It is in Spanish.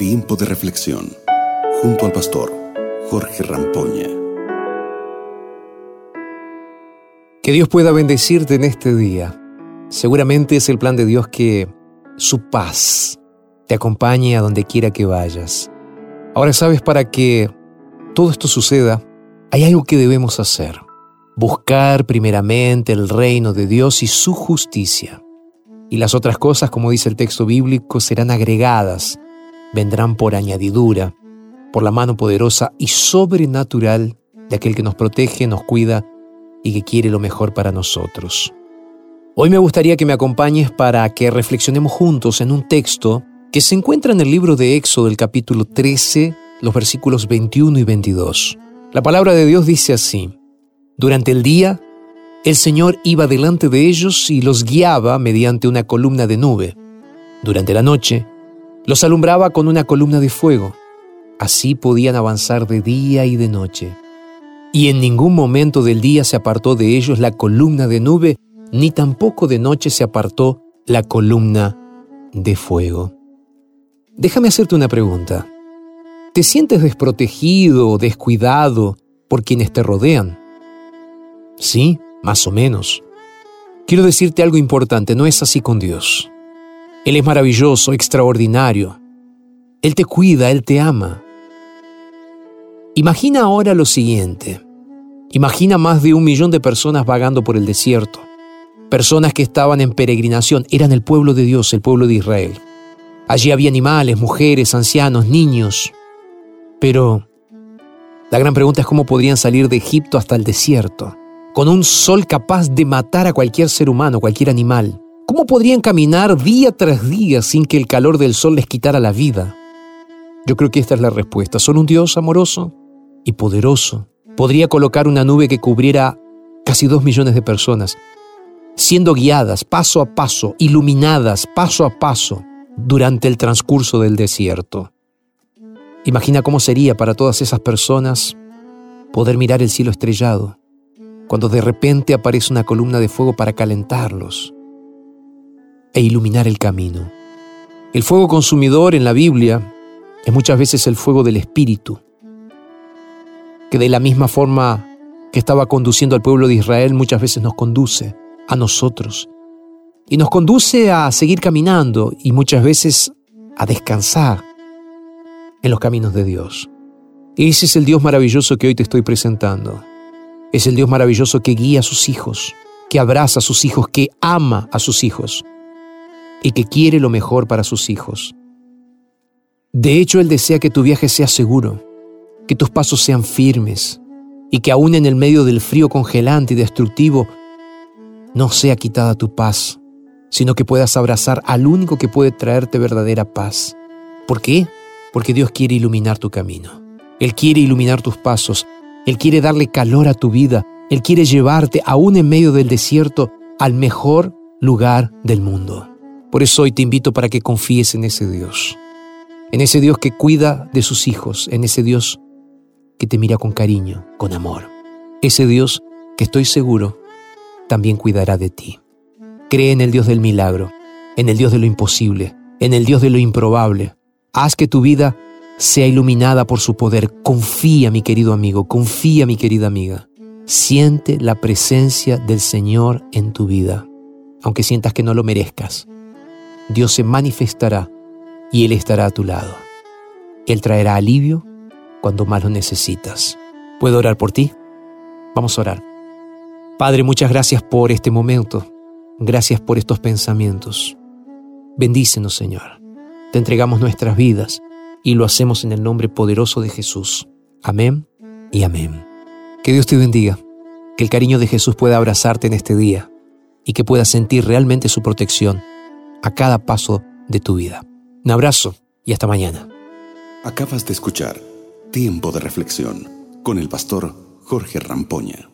Tiempo de reflexión junto al pastor Jorge Rampoña. Que Dios pueda bendecirte en este día. Seguramente es el plan de Dios que su paz te acompañe a donde quiera que vayas. Ahora sabes, para que todo esto suceda, hay algo que debemos hacer. Buscar primeramente el reino de Dios y su justicia. Y las otras cosas, como dice el texto bíblico, serán agregadas, vendrán por añadidura, por la mano poderosa y sobrenatural de aquel que nos protege, nos cuida y que quiere lo mejor para nosotros. Hoy me gustaría que me acompañes para que reflexionemos juntos en un texto que se encuentra en el libro de Éxodo, el capítulo 13, los versículos 21 y 22. La palabra de Dios dice así, Durante el día, el Señor iba delante de ellos y los guiaba mediante una columna de nube. Durante la noche, los alumbraba con una columna de fuego. Así podían avanzar de día y de noche y en ningún momento del día se apartó de ellos la columna de nube, ni tampoco de noche se apartó la columna de fuego. Déjame hacerte una pregunta. ¿Te sientes desprotegido o descuidado por quienes te rodean? Sí, más o menos. Quiero decirte algo importante, no es así con Dios. Él es maravilloso, extraordinario. Él te cuida, Él te ama. Imagina ahora lo siguiente. Imagina más de un millón de personas vagando por el desierto. Personas que estaban en peregrinación, eran el pueblo de Dios, el pueblo de Israel. Allí había animales, mujeres, ancianos, niños. Pero la gran pregunta es cómo podrían salir de Egipto hasta el desierto, con un sol capaz de matar a cualquier ser humano, cualquier animal. ¿Cómo podrían caminar día tras día sin que el calor del sol les quitara la vida? Yo creo que esta es la respuesta. Son un Dios amoroso, y poderoso, podría colocar una nube que cubriera casi dos millones de personas, siendo guiadas paso a paso, iluminadas paso a paso durante el transcurso del desierto. Imagina cómo sería para todas esas personas poder mirar el cielo estrellado, cuando de repente aparece una columna de fuego para calentarlos e iluminar el camino. El fuego consumidor en la Biblia es muchas veces el fuego del Espíritu, que de la misma forma que estaba conduciendo al pueblo de Israel, muchas veces nos conduce a nosotros. Y nos conduce a seguir caminando y muchas veces a descansar en los caminos de Dios. Ese es el Dios maravilloso que hoy te estoy presentando. Es el Dios maravilloso que guía a sus hijos, que abraza a sus hijos, que ama a sus hijos y que quiere lo mejor para sus hijos. De hecho, Él desea que tu viaje sea seguro, que tus pasos sean firmes y que aún en el medio del frío congelante y destructivo no sea quitada tu paz, sino que puedas abrazar al único que puede traerte verdadera paz. ¿Por qué? Porque Dios quiere iluminar tu camino. Él quiere iluminar tus pasos. Él quiere darle calor a tu vida. Él quiere llevarte, aún en medio del desierto, al mejor lugar del mundo. Por eso hoy te invito para que confíes en ese Dios. En ese Dios que cuida de sus hijos. En ese Dios que te mira con cariño, con amor. Ese Dios que estoy seguro también cuidará de ti. Cree en el Dios del milagro, en el Dios de lo imposible, en el Dios de lo improbable. Haz que tu vida sea iluminada por su poder. Confía, mi querido amigo, confía, mi querida amiga. Siente la presencia del Señor en tu vida, aunque sientas que no lo merezcas. Dios se manifestará y Él estará a tu lado. Él traerá alivio cuando más lo necesitas. ¿Puedo orar por ti? Vamos a orar. Padre, muchas gracias por este momento. Gracias por estos pensamientos. Bendícenos, Señor. Te entregamos nuestras vidas y lo hacemos en el nombre poderoso de Jesús. Amén y amén. Que Dios te bendiga, que el cariño de Jesús pueda abrazarte en este día y que puedas sentir realmente su protección a cada paso de tu vida. Un abrazo y hasta mañana. Acabas de escuchar Tiempo de reflexión con el pastor Jorge Rampoña.